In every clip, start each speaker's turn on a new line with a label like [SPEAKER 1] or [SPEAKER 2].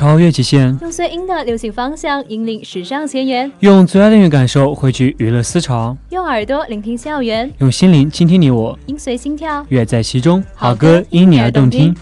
[SPEAKER 1] 超越极限，
[SPEAKER 2] 用最音的流行方向引领时尚前沿；
[SPEAKER 1] 用最爱的音乐感受汇聚娱乐思潮；
[SPEAKER 2] 用耳朵聆听校园，
[SPEAKER 1] 用心灵倾听你我。
[SPEAKER 2] 音随心跳，
[SPEAKER 1] 乐在其中，
[SPEAKER 2] 好
[SPEAKER 1] 歌因你而动听。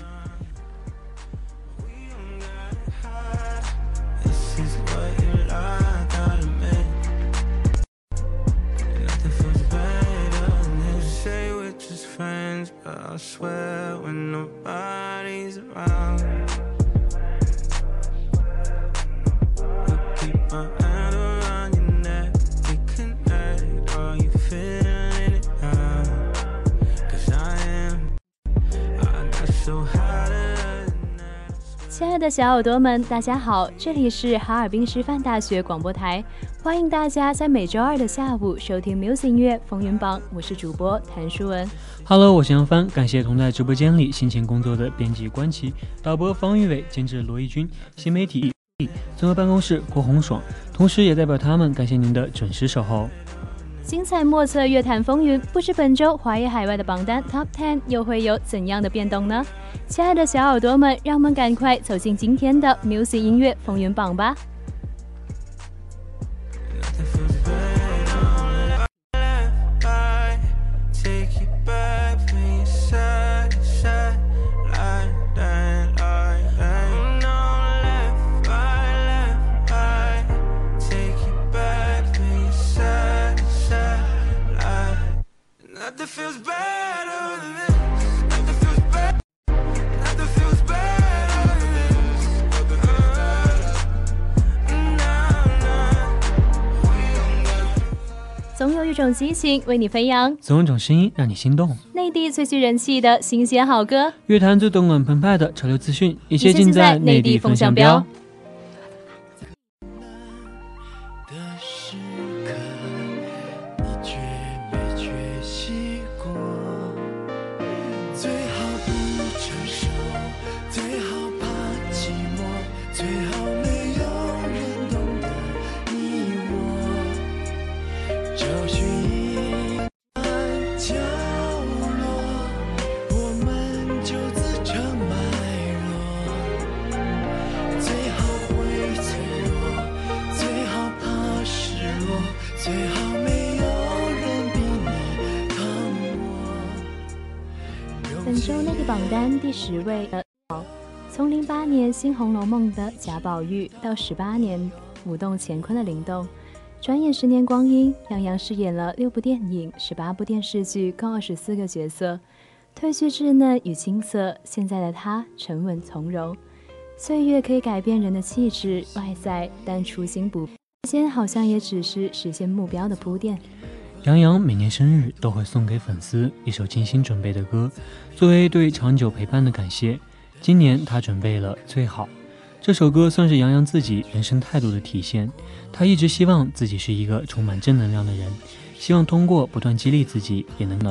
[SPEAKER 2] 小耳朵们，大家好，这里是哈尔滨师范大学广播台，欢迎大家在每周二的下午收听 Music 音乐风云榜，我是主播谭书文。
[SPEAKER 1] Hello，我是杨帆，感谢同在直播间里辛勤工作的编辑关琪、导播方玉伟、监制罗义军、新媒体综合办公室郭红爽，同时也代表他们感谢您的准时守候。
[SPEAKER 2] 精彩莫测，乐坛风云，不知本周华语海外的榜单 top ten 又会有怎样的变动呢？亲爱的，小耳朵们，让我们赶快走进今天的 Music 音乐风云榜吧。总有一种激情为你飞扬，
[SPEAKER 1] 总有一种声音让你心动。
[SPEAKER 2] 内地最具人气的新鲜好歌，
[SPEAKER 1] 乐坛最动感澎湃的潮流资讯，一切尽
[SPEAKER 2] 在《
[SPEAKER 1] 内地
[SPEAKER 2] 风
[SPEAKER 1] 向标》。
[SPEAKER 2] 职位的。从零八年《新红楼梦》的贾宝玉到十八年《舞动乾坤》的灵动，转眼十年光阴，杨洋饰演了六部电影、十八部电视剧，共二十四个角色。褪去稚嫩与青涩，现在的他沉稳从容。岁月可以改变人的气质、外在，但初心不。时间好像也只是实现目标的铺垫。
[SPEAKER 1] 杨洋每年生日都会送给粉丝一首精心准备的歌，作为对长久陪伴的感谢。今年他准备了《最好》这首歌，算是杨洋自己人生态度的体现。他一直希望自己是一个充满正能量的人，希望通过不断激励自己，也能。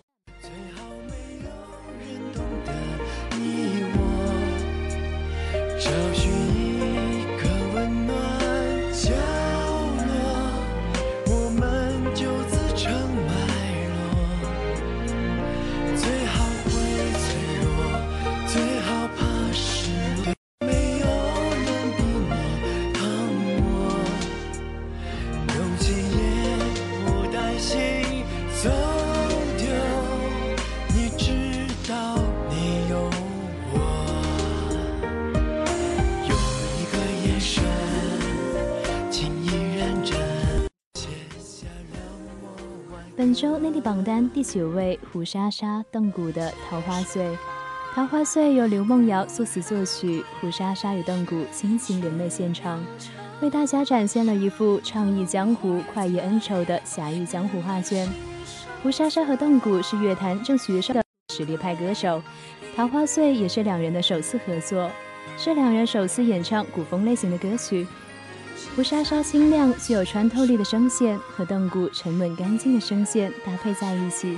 [SPEAKER 2] 胡莎莎、邓古的《桃花醉》，《桃花醉》由刘梦瑶作词作曲，胡莎莎与邓古倾情联袂献唱，为大家展现了一幅创意江湖、快意恩仇的侠义江湖画卷。胡莎莎和邓古是乐坛正学上的实力派歌手，《桃花醉》也是两人的首次合作，是两人首次演唱古风类型的歌曲。胡莎莎清亮具有穿透力的声线和邓古沉稳干净的声线搭配在一起。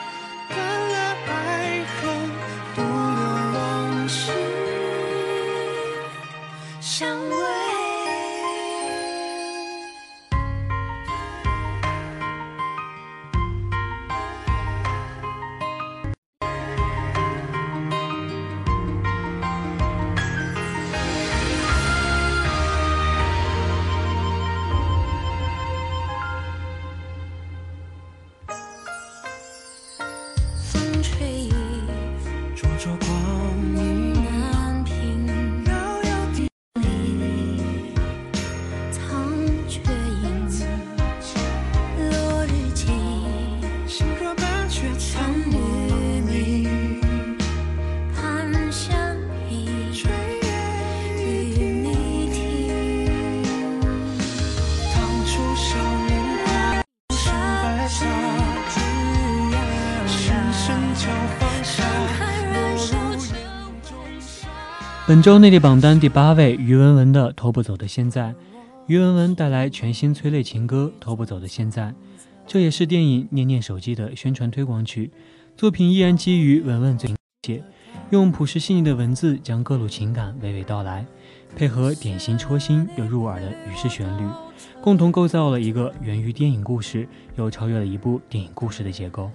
[SPEAKER 1] 本周内地榜单第八位，于文文的《偷不走的现在》。于文文带来全新催泪情歌《偷不走的现在》，这也是电影《念念手机》的宣传推广曲。作品依然基于文文最写，用朴实细腻的文字将各路情感娓娓道来，配合典型戳心又入耳的叙式旋律，共同构造了一个源于电影故事又超越了一部电影故事的结构。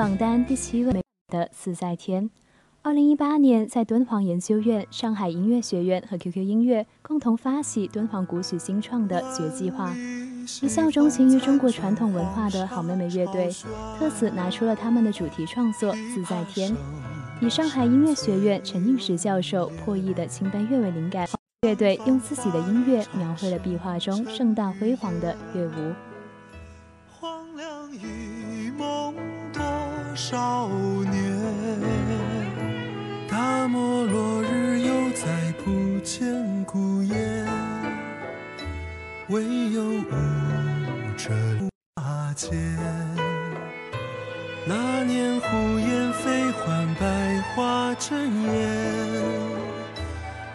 [SPEAKER 2] 榜单第七位的《自在天》，二零一八年在敦煌研究院、上海音乐学院和 QQ 音乐共同发起敦煌古曲新创的绝技化。一向钟情于中国传统文化的好妹妹乐队，特此拿出了他们的主题创作《自在天》，以上海音乐学院陈应时教授破译的青白乐为灵感，乐队用自己的音乐描绘了壁画中盛大辉煌的乐舞。
[SPEAKER 3] 梦少年，大漠落日又再不见孤雁，唯有舞者阿剑。那年胡雁飞还百花争艳，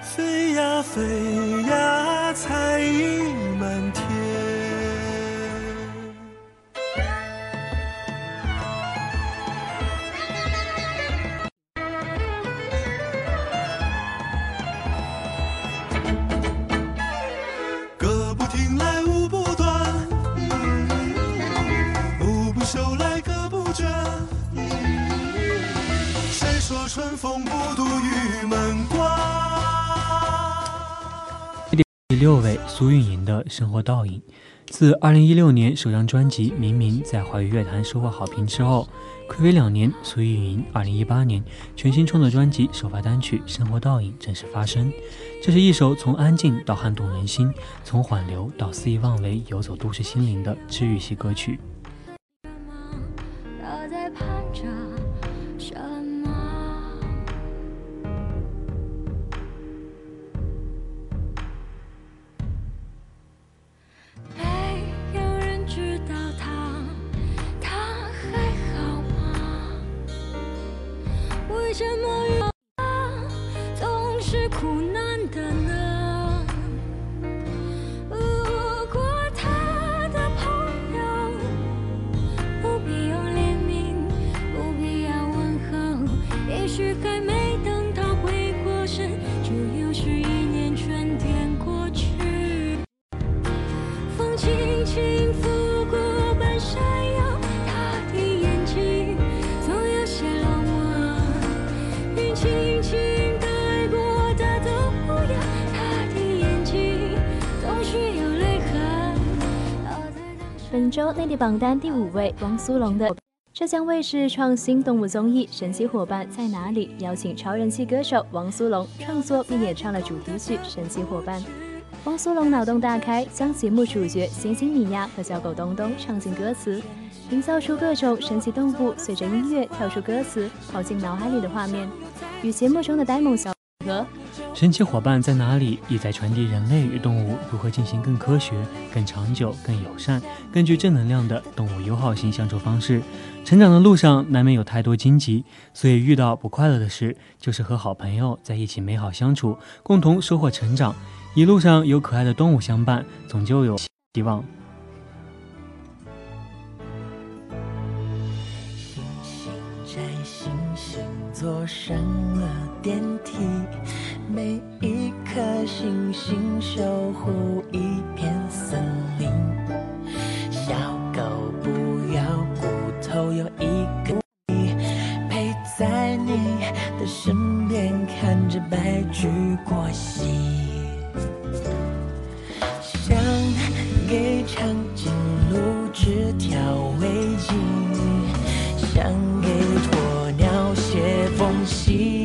[SPEAKER 3] 飞呀飞呀，彩翼。春风不度玉门关。
[SPEAKER 1] 第六位苏运莹的《生活倒影》，自2016年首张专辑《明明》在华语乐坛收获好评之后，暌违两年，苏运莹2018年全新创作专辑首发单曲《生活倒影》正式发声。这是一首从安静到撼动人心，从缓流到肆意妄为，游走都市心灵的治愈系歌曲。
[SPEAKER 2] 榜单第五位，汪苏泷的浙江卫视创新动物综艺《神奇伙伴在哪里》邀请超人气歌手汪苏泷创作并演唱了主题曲《神奇伙伴》。汪苏泷脑洞大开，将节目主角星星米娅和小狗东东唱进歌词，营造出各种神奇动物随着音乐跳出歌词、跑进脑海里的画面，与节目中的呆萌小鹅。
[SPEAKER 1] 神奇伙伴在哪里？也在传递人类与动物如何进行更科学、更长久、更友善、更具正能量的动物友好相处方式。成长的路上难免有太多荆棘，所以遇到不快乐的事，就是和好朋友在一起美好相处，共同收获成长。一路上有可爱的动物相伴，总就有希望。
[SPEAKER 4] 星星摘星星，坐上了电梯。每一颗星星守护一片森林，小狗不要骨头，有一个你陪在你的身边，看着白驹过隙，想给长颈鹿织条围巾，想给鸵鸟写封信。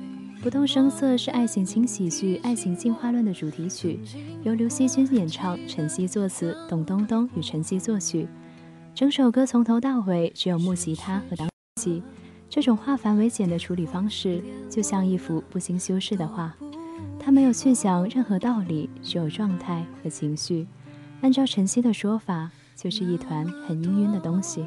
[SPEAKER 2] 不动声色是爱情轻喜剧《爱情进化论》的主题曲，由刘惜君演唱，陈曦作词，董冬冬与陈曦作曲。整首歌从头到尾只有木吉他和当击，这种化繁为简的处理方式，就像一幅不经修饰的画。他没有去想任何道理，只有状态和情绪。按照晨曦的说法，就是一团很氤氲的东西。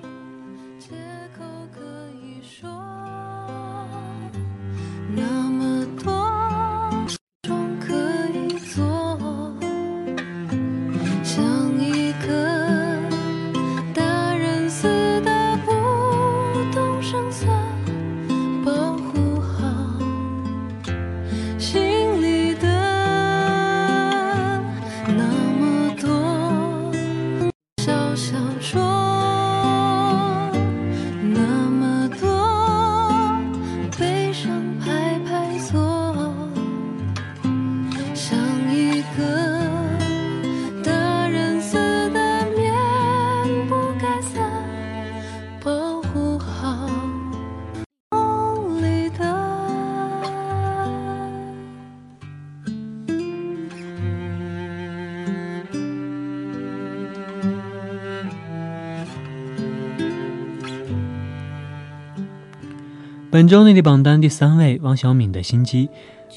[SPEAKER 1] 本周内地榜单第三位，汪小敏的新机。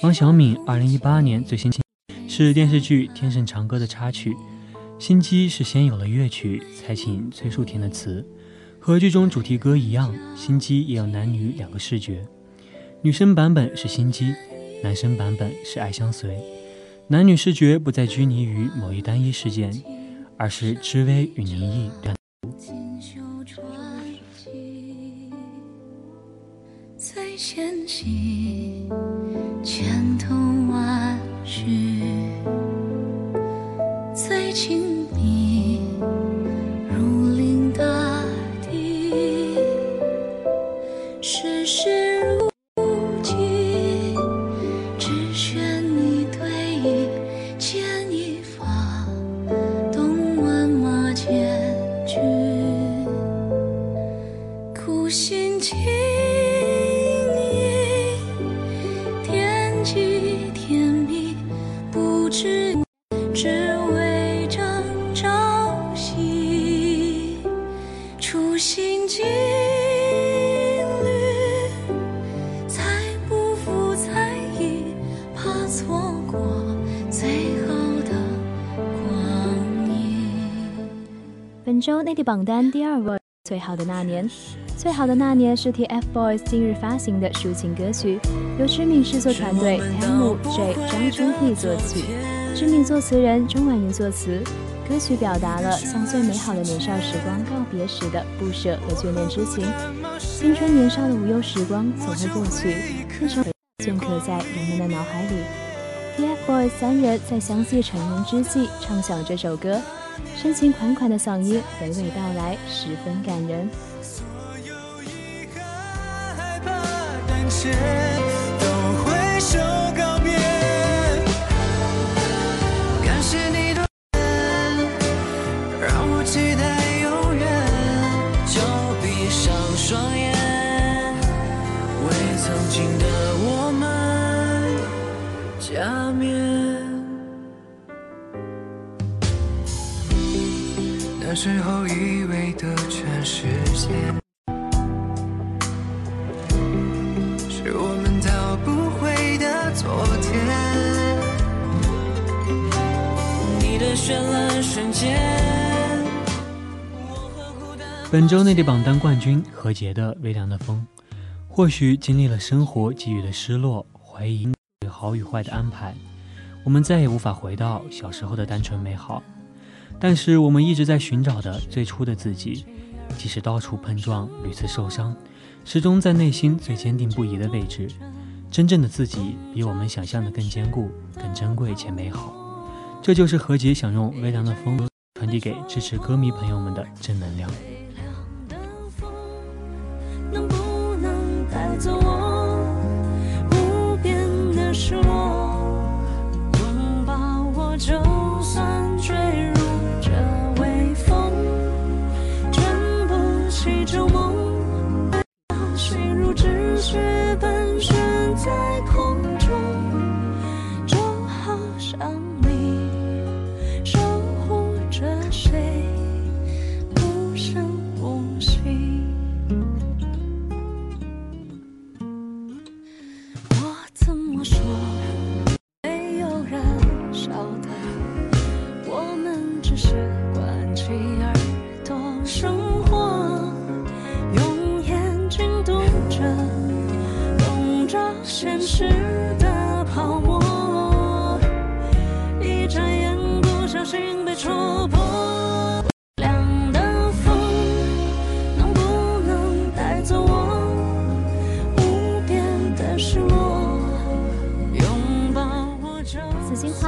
[SPEAKER 1] 汪小敏二零一八年最新是电视剧《天盛长歌》的插曲。新机是先有了乐曲，才请崔树田的词。和剧中主题歌一样，新机也有男女两个视觉。女生版本是新机，男生版本是爱相随。男女视觉不再拘泥于某一单一事件，而是知微与凝意
[SPEAKER 5] 两。前
[SPEAKER 2] 行。榜单第二位，《最好的那年》。《最好的那年》是 TFBOYS 近日发行的抒情歌曲，由知名制作团队 TEMU J 张春蒂作曲，知名作词人钟婉莹作词。歌曲表达了向最美好的年少时光告别时的不舍和眷恋之情。青春年少的无忧时光总会过去，但常镌刻在人们的脑海里。TFBOYS 三人在相继成年之际，唱响这首歌。深情款款的嗓音娓娓道来，十分感人。
[SPEAKER 3] 时候以为的全世界，
[SPEAKER 1] 本周内地榜单冠军何洁的《微凉的风》，或许经历了生活给予的失落、怀疑，好与坏的安排，我们再也无法回到小时候的单纯美好。但是我们一直在寻找的最初的自己，即使到处碰撞、屡次受伤，始终在内心最坚定不移的位置。真正的自己比我们想象的更坚固、更珍贵且美好。这就是何洁想用微凉的风传递给支持歌迷朋友们的正能量。
[SPEAKER 5] 的能能不带走我无边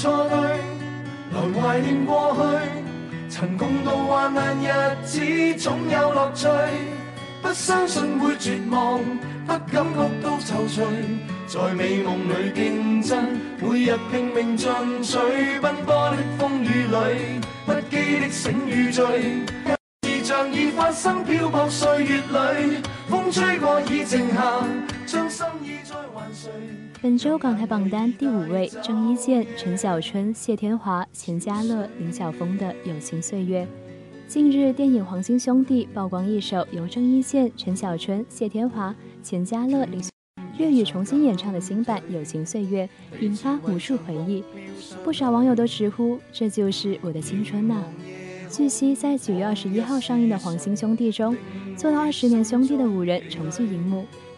[SPEAKER 1] 错对，
[SPEAKER 3] 来怀念过去，曾共渡患难日子，总有乐趣。不相信会绝望，不感觉到踌躇，在美梦里竞争，每日拼命进取。奔波的风雨里，不羁的醒与醉，是像已发生漂泊岁月里，风吹过已静下，将心意再还谁？
[SPEAKER 2] 本周港台榜单第五位，郑伊健、陈小春、谢天华、钱嘉乐、林晓峰的《友情岁月》。近日，电影《黄金兄弟》曝光一首由郑伊健、陈小春、谢天华、钱嘉乐、林晓粤语重新演唱的新版《友情岁月》，引发无数回忆。不少网友都直呼：“这就是我的青春呐！”据悉，在九月二十一号上映的《黄金兄弟》中，做了二十年兄弟的五人重聚荧幕。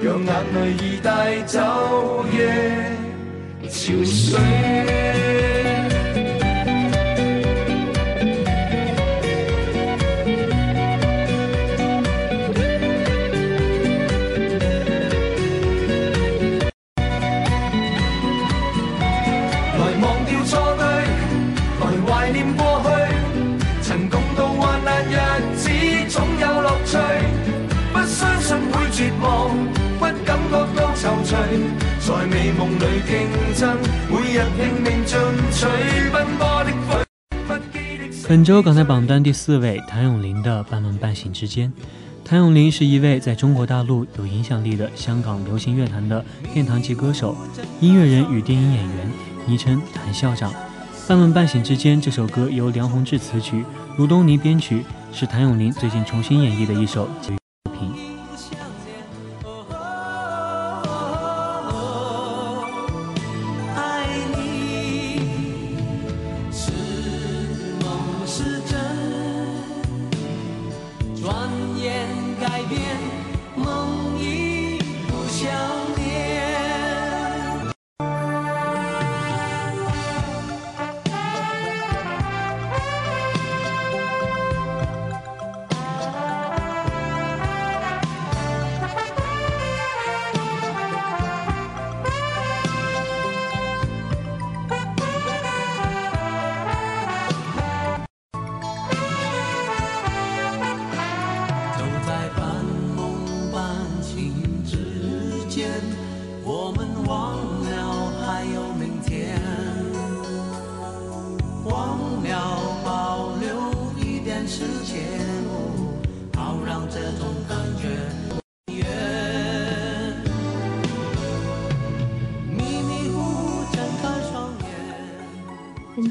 [SPEAKER 3] 让眼泪已带走夜潮水。
[SPEAKER 1] 本周港台榜单第四位，谭咏麟的《半梦半醒之间》。谭咏麟是一位在中国大陆有影响力的香港流行乐坛的殿堂级歌手、音乐人与电影演员，昵称“谭校长”。《半梦半醒之间》这首歌由梁宏志词曲，卢东尼编曲，是谭咏麟最近重新演绎的一首。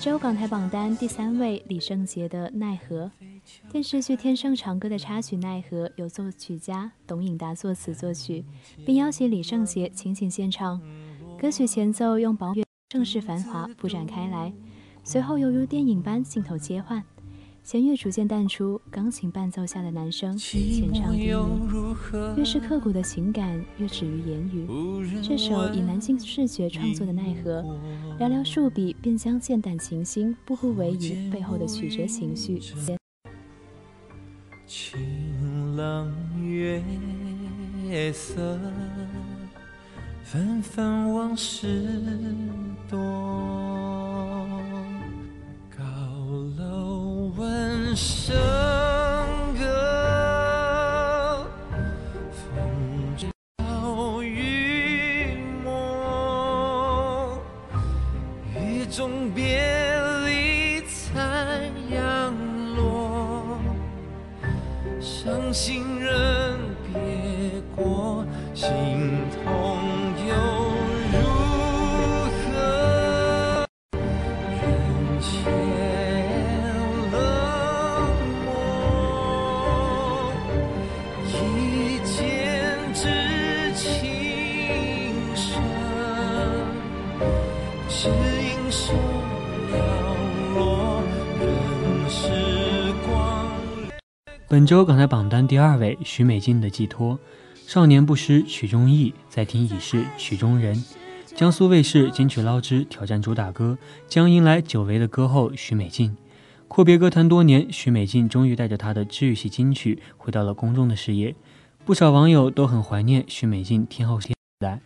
[SPEAKER 3] 只有
[SPEAKER 2] 港台榜单第三位李圣杰的《奈何》，电视剧《天生长歌》的插曲《奈何》由作曲家董颖达作词作曲，并邀请李圣杰倾情献唱。歌曲前奏用宝满盛世繁华铺展开来，随后犹如电影般镜头切换。弦乐逐渐淡出，钢琴伴奏下的男声浅唱低吟。越是刻骨的情感，越止于言语。这首以男性视角创作的《奈何》，寥寥数笔便将剑胆琴心、步步为营背后的曲折情绪。
[SPEAKER 6] 朗月色，纷纷往事多。笙歌，风娇雨墨，雨中别离，残阳落，伤心人。
[SPEAKER 1] 本周港台榜单第二位，许美静的寄托。少年不识曲中意，在听已是曲中人。江苏卫视金曲捞之挑战主打歌，将迎来久违的歌后许美静。阔别歌坛多年，许美静终于带着她的治愈系金曲回到了公众的视野。不少网友都很怀念许美静天后天在。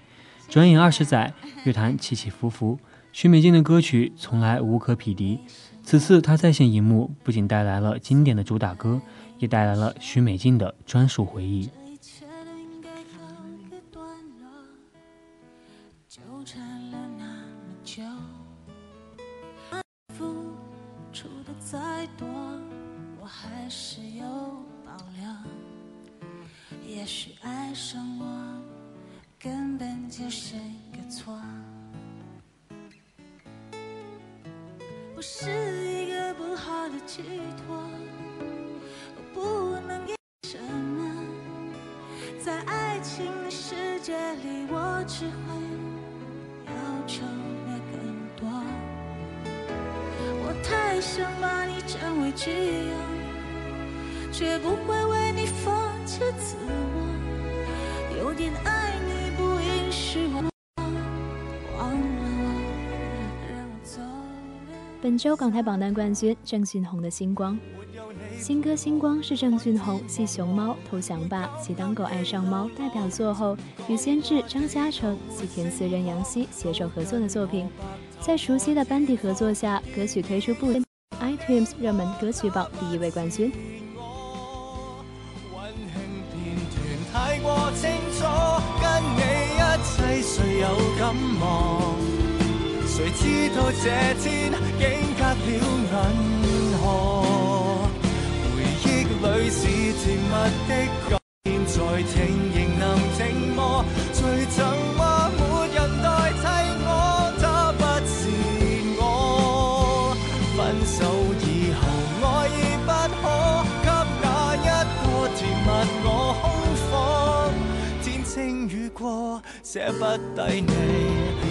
[SPEAKER 1] 转眼二十载，乐坛起起伏伏，许美静的歌曲从来无可匹敌。此次她再现荧幕，不仅带来了经典的主打歌。也带来了许美静的专属回忆。
[SPEAKER 2] 州港台榜单冠军郑俊弘的《星光》新歌《星光》是郑俊弘继《熊猫投降吧》及《当狗爱上猫》代表作后，与监制张嘉诚、及填词人杨希携手合作的作品。在熟悉的班底合作下，歌曲推出不 iTunes 热门歌曲榜第一位冠军。
[SPEAKER 6] 谁知道这天竟隔了银河？回忆里是甜蜜的，现在情仍能静默。谁曾话没人代替我，他不是我。分手以后，爱已不可，给那一个甜蜜我空房。天清雨过，舍不得你。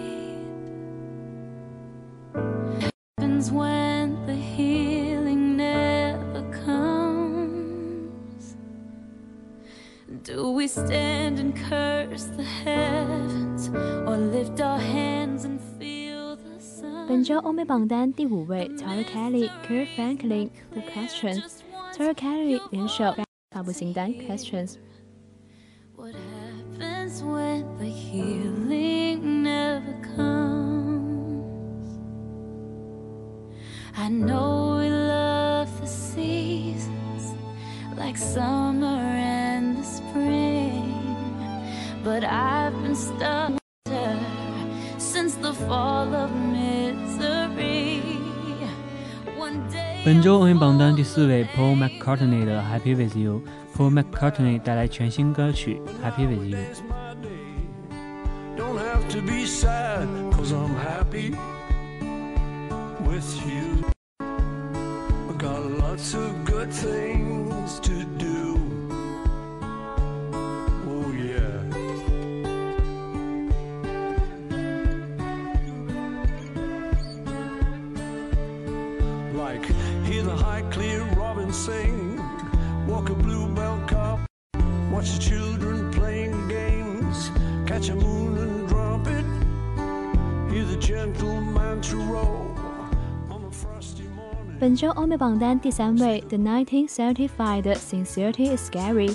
[SPEAKER 5] Happens when the healing never comes. Do we stand and curse the heavens or lift our hands and feel the sun?
[SPEAKER 2] 本周欧美榜单第五位，Tara Kelly、Kurt Franklin 的 Questions。Tara Kelly 联手发布新单 Questions。
[SPEAKER 5] What happens when the healing I know we love the seasons like summer and the spring, but I've been stuck there since the fall of misery. One day
[SPEAKER 1] 本周欧美榜单第四位，Paul McCartney 的《Happy with You》。Paul McCartney 带来全新歌曲《Happy with You》。
[SPEAKER 6] It's my day. Don't have to be sad, cause I'm happy with you. Got lots of good things.
[SPEAKER 2] 本周欧美榜单第三位，The 1975的《Sincerity Is Scary》。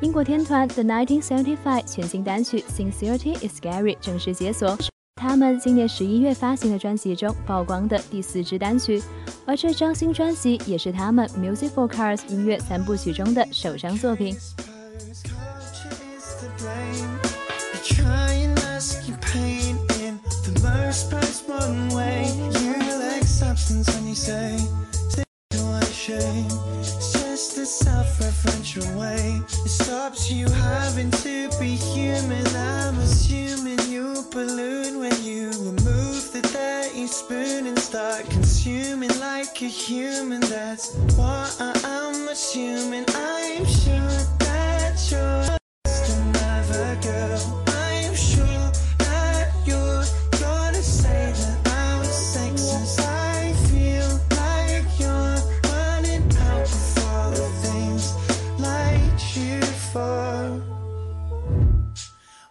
[SPEAKER 2] 英国天团 The 1975全新单曲《Sincerity Is Scary》正式解锁，他们今年十一月发行的专辑中曝光的第四支单曲。而这张新专辑也是他们《Music for Cars》音乐三部曲中的首张作品。
[SPEAKER 7] when you say, take away shame. It's just a self-referential way. It stops you having to be human. I'm assuming you balloon when you remove the dirty spoon and start consuming like a human. That's what I'm assuming. I'm sure that you're.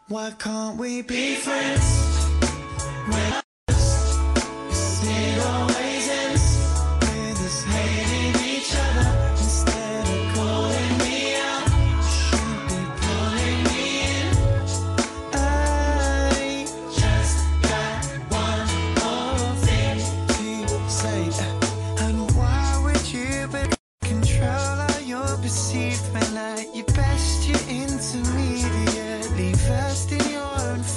[SPEAKER 7] Why can't we be friends?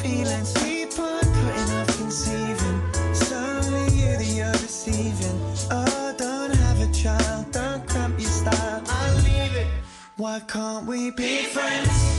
[SPEAKER 7] feelings we on putting off conceiving. Suddenly you're deceiving. Oh, don't have a child, don't cramp your style. I leave it. Why can't we be friends?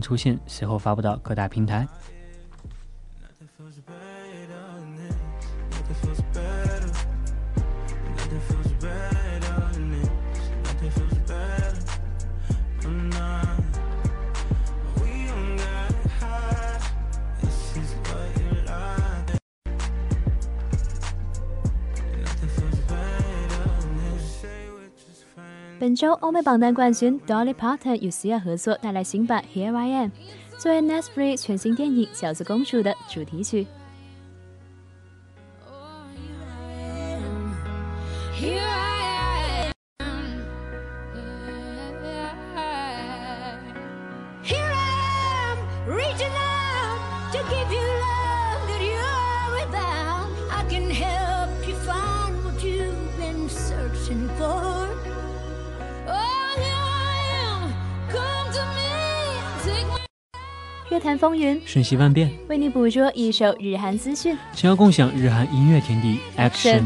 [SPEAKER 1] 出现，随后发布到各大平台。
[SPEAKER 2] 欧美榜单冠军 Dolly Parton 与 Cia 合作，带来新版《Here I Am》，作为《n e s r i 全新电影《小子公主》的主题曲。风云
[SPEAKER 1] 瞬息万变，
[SPEAKER 2] 为你捕捉一手日韩资讯。
[SPEAKER 1] 想要共享日韩音乐天地，Action。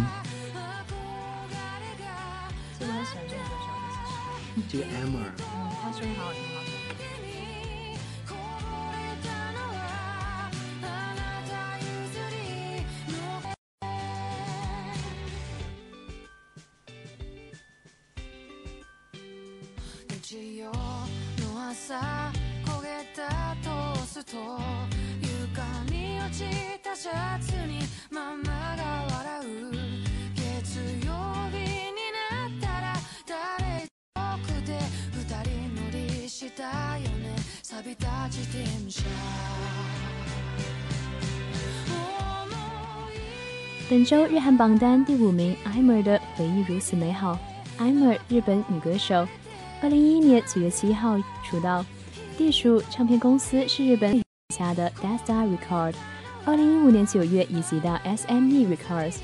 [SPEAKER 2] 周日韩榜单第五名 i m e r 的回忆如此美好。i m e r 日本女歌手，二零一一年九月七号出道，隶属唱片公司是日本旗下的
[SPEAKER 5] d e s t a r e c o r d 二零一五年九月，以及到 SM E Records。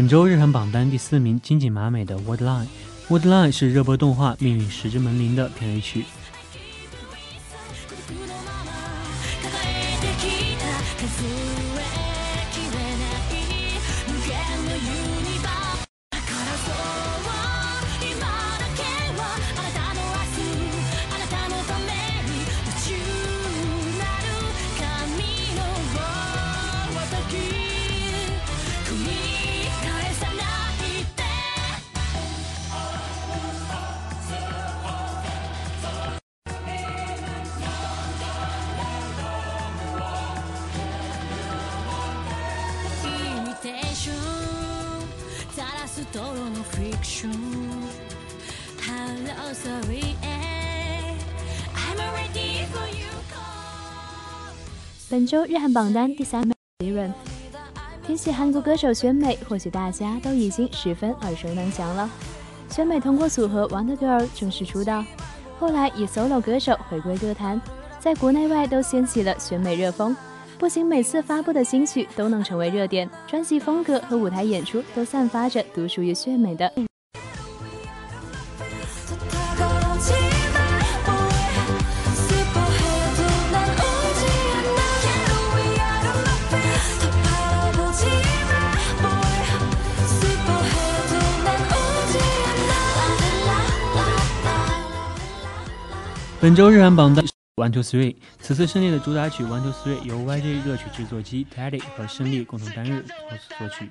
[SPEAKER 1] 本周日韩榜单第四名，金井麻美的《Wordline》，《Wordline》是热播动画《命运石之门铃》的片尾曲。
[SPEAKER 5] ストロのフィクション Hello sorry eh. I'm ready for you
[SPEAKER 2] 本周日韩榜单第三名 Siren。提起韩国歌手选美，或许大家都已经十分耳熟能详了。选美通过组合 Wonder Girl 正式出道，后来以 solo 歌手回归歌坛，在国内外都掀起了选美热风。 不仅每次发布的新曲都能成为热点，专辑风格和舞台演出都散发着独属于炫美的。
[SPEAKER 1] 本周日韩榜单。One Two Three，此次胜利的主打曲《One Two Three》由 YG 热曲制作机 Teddy 和胜利共同担任作曲。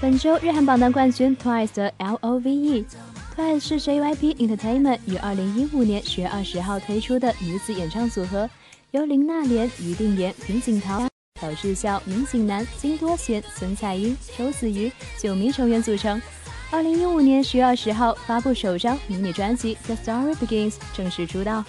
[SPEAKER 2] 本周日韩榜单冠军 TWICE 的《LOVE》。TWICE 是 JYP Entertainment 于二零一五年十月二十号推出的女子演唱组合，由林娜琏、于定妍、平井桃、朴智孝、明锦南、金多贤、孙彩英、周子瑜九名成员组成。二零一五年十月二十号发布首张迷你专辑《The Story Begins》，正式出道。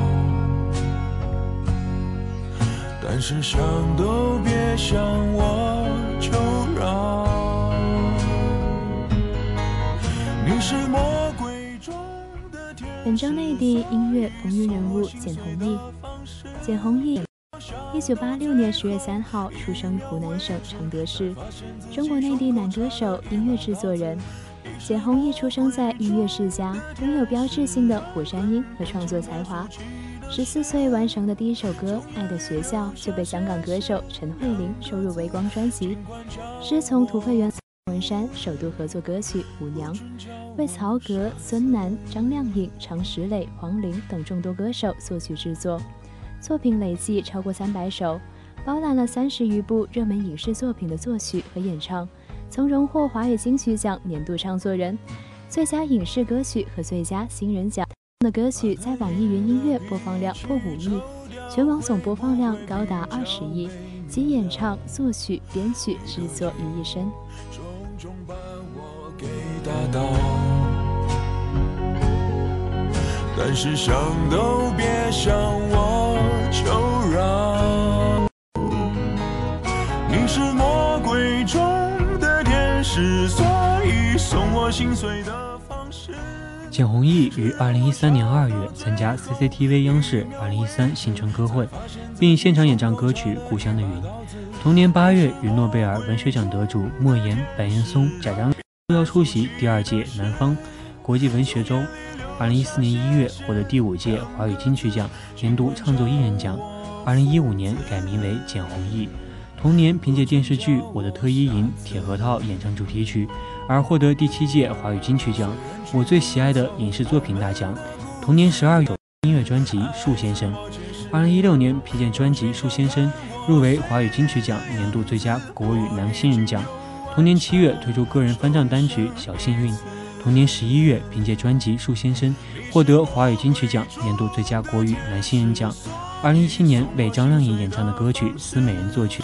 [SPEAKER 2] 本章内地音乐风云人物简弘毅，简弘亦，一九八六年十月三号出生湖南省常德市，中国内地男歌手、音乐制作人。简弘毅出生在音乐世家，拥有标志性的火山音和创作才华。十四岁完成的第一首歌《爱的学校》就被香港歌手陈慧琳收入《微光》专辑，师从土肥圆。文山，首度合作歌曲《舞娘》，为曹格、孙楠、张靓颖、常石磊、黄龄等众多歌手作曲制作，作品累计超过三百首，包揽了三十余部热门影视作品的作曲和演唱，曾荣获华语金曲奖年度唱作人、最佳影视歌曲和最佳新人奖。的歌曲在网易云音乐播放量破五亿，全网总播放量高达二十亿，集演唱、作曲、编曲、制作于一身。
[SPEAKER 3] 种种伴我给大道但是想都别想，我求饶。你是魔鬼中的天使，所以送我心碎的方式。
[SPEAKER 1] 简弘毅于二零一三年二月参加 CCTV 央视二零一三新春歌会，并现场演唱歌曲《故乡的云》。同年八月，与诺贝尔文学奖得主莫言、白岩松、贾樟柯出席第二届南方国际文学周。二零一四年一月，获得第五届华语金曲奖年度创作艺人奖。二零一五年改名为简弘毅，同年凭借电视剧《我的特一营》《铁核桃》演唱主题曲。而获得第七届华语金曲奖“我最喜爱的影视作品大奖”。同年十二月，音乐专辑《树先生》。二零一六年，凭借专辑《树先生》入围华语金曲奖年度最佳国语男新人奖。同年七月，推出个人翻唱单曲《小幸运》。同年十一月，凭借专辑《树先生》获得华语金曲奖年度最佳国语男新人奖。二零一七年，为张靓颖演唱的歌曲《思美人》作曲。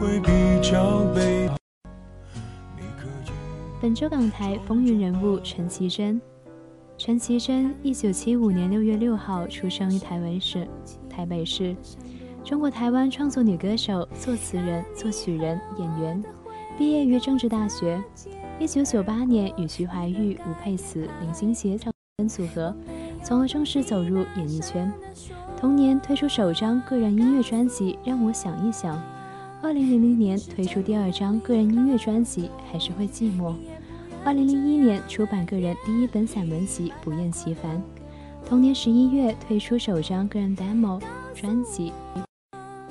[SPEAKER 8] 会比较
[SPEAKER 2] 本周港台风云人物陈绮贞。陈绮贞，一九七五年六月六号出生于台湾市，台北市，中国台湾创作女歌手、作词人、作曲人、演员，毕业于政治大学。一九九八年与徐怀钰、吴佩慈林衔协唱组合，从而正式走入演艺圈。同年推出首张个人音乐专辑《让我想一想》。二零零零年推出第二张个人音乐专辑《还是会寂寞》。二零零一年出版个人第一本散文集《不厌其烦》。同年十一月推出首张个人 demo 专辑，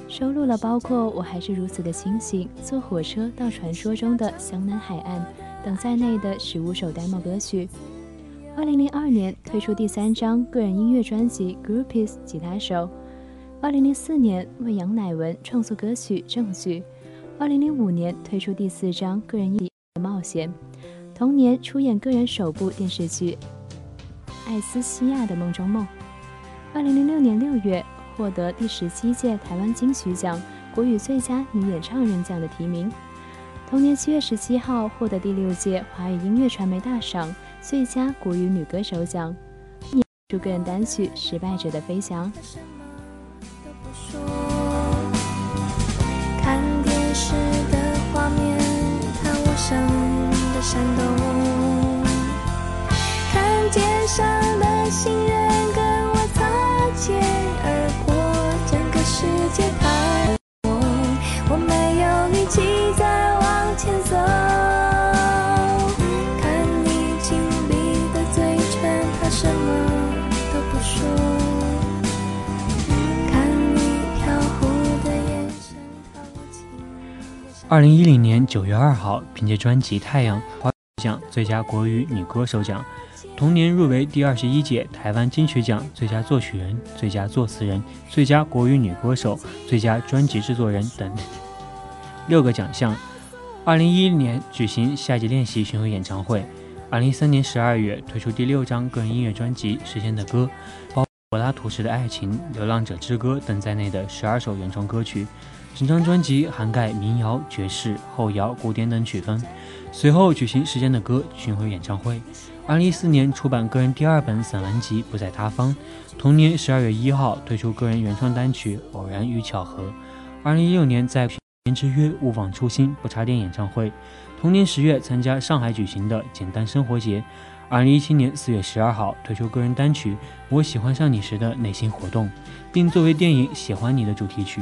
[SPEAKER 2] 收录了包括《我还是如此的清醒》《坐火车到传说中的香南海岸》等在内的十五首 demo 歌曲。二零零二年推出第三张个人音乐专辑《Groupies 吉他手》。二零零四年为杨乃文创作歌曲《证据》，二零零五年推出第四张个人音乐《冒险》，同年出演个人首部电视剧《艾斯西亚的梦中梦》。二零零六年六月获得第十七届台湾金曲奖国语最佳女演唱人奖的提名，同年七月十七号获得第六届华语音乐传媒大赏最佳国语女歌手奖，推出个人单曲《失败者的飞翔》。
[SPEAKER 9] 说，看电视的画面，看无声的闪动，看街上的行人。
[SPEAKER 1] 二零一零年九月二号，凭借专辑《太阳》语奖最佳国语女歌手奖。同年入围第二十一届台湾金曲奖最佳作曲人、最佳作词人、最佳国语女歌手、最佳专辑制作人等六个奖项。二零一一年举行夏季练习巡回演唱会。二零一三年十二月推出第六张个人音乐专辑《时间的歌》，包括《柏拉图式的爱情》《流浪者之歌》等在内的十二首原创歌曲。整张专辑涵盖民谣、爵士、后摇、古典等曲风。随后举行时间的歌巡回演唱会。二零一四年出版个人第二本散文集《不在他方》。同年十二月一号推出个人原创单曲《偶然与巧合》。二零一六年在“人之约”勿忘初心不插电演唱会。同年十月参加上海举行的“简单生活节”。二零一七年四月十二号推出个人单曲《我喜欢上你时的内心活动》，并作为电影《喜欢你》的主题曲。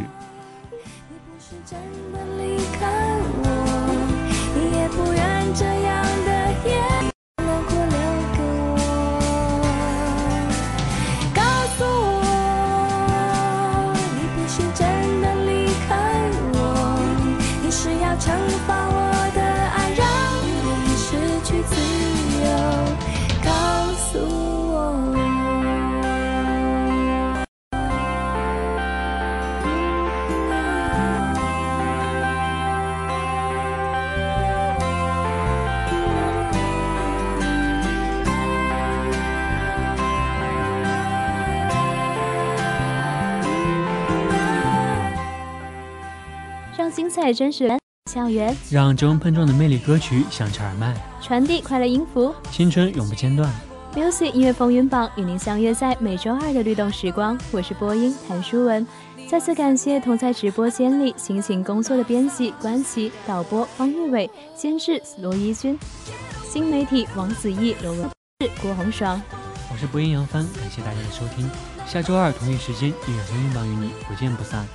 [SPEAKER 9] 惩罚我的爱，让你失去自由。告诉我，
[SPEAKER 2] 让精彩真实。校园
[SPEAKER 1] 让中碰撞的魅力歌曲响彻耳麦，
[SPEAKER 2] 传递快乐音符，
[SPEAKER 1] 青春永不间断。
[SPEAKER 2] Music 音乐风云榜与您相约在每周二的律动时光。我是播音谭淑文，再次感谢同在直播间里辛勤工作的编辑关琦、导播方玉伟、监制罗一军、新媒体王子毅、罗文志、郭红爽。
[SPEAKER 1] 我是播音杨帆，感谢大家的收听。下周二同一时间，音乐风云榜与你不见不散。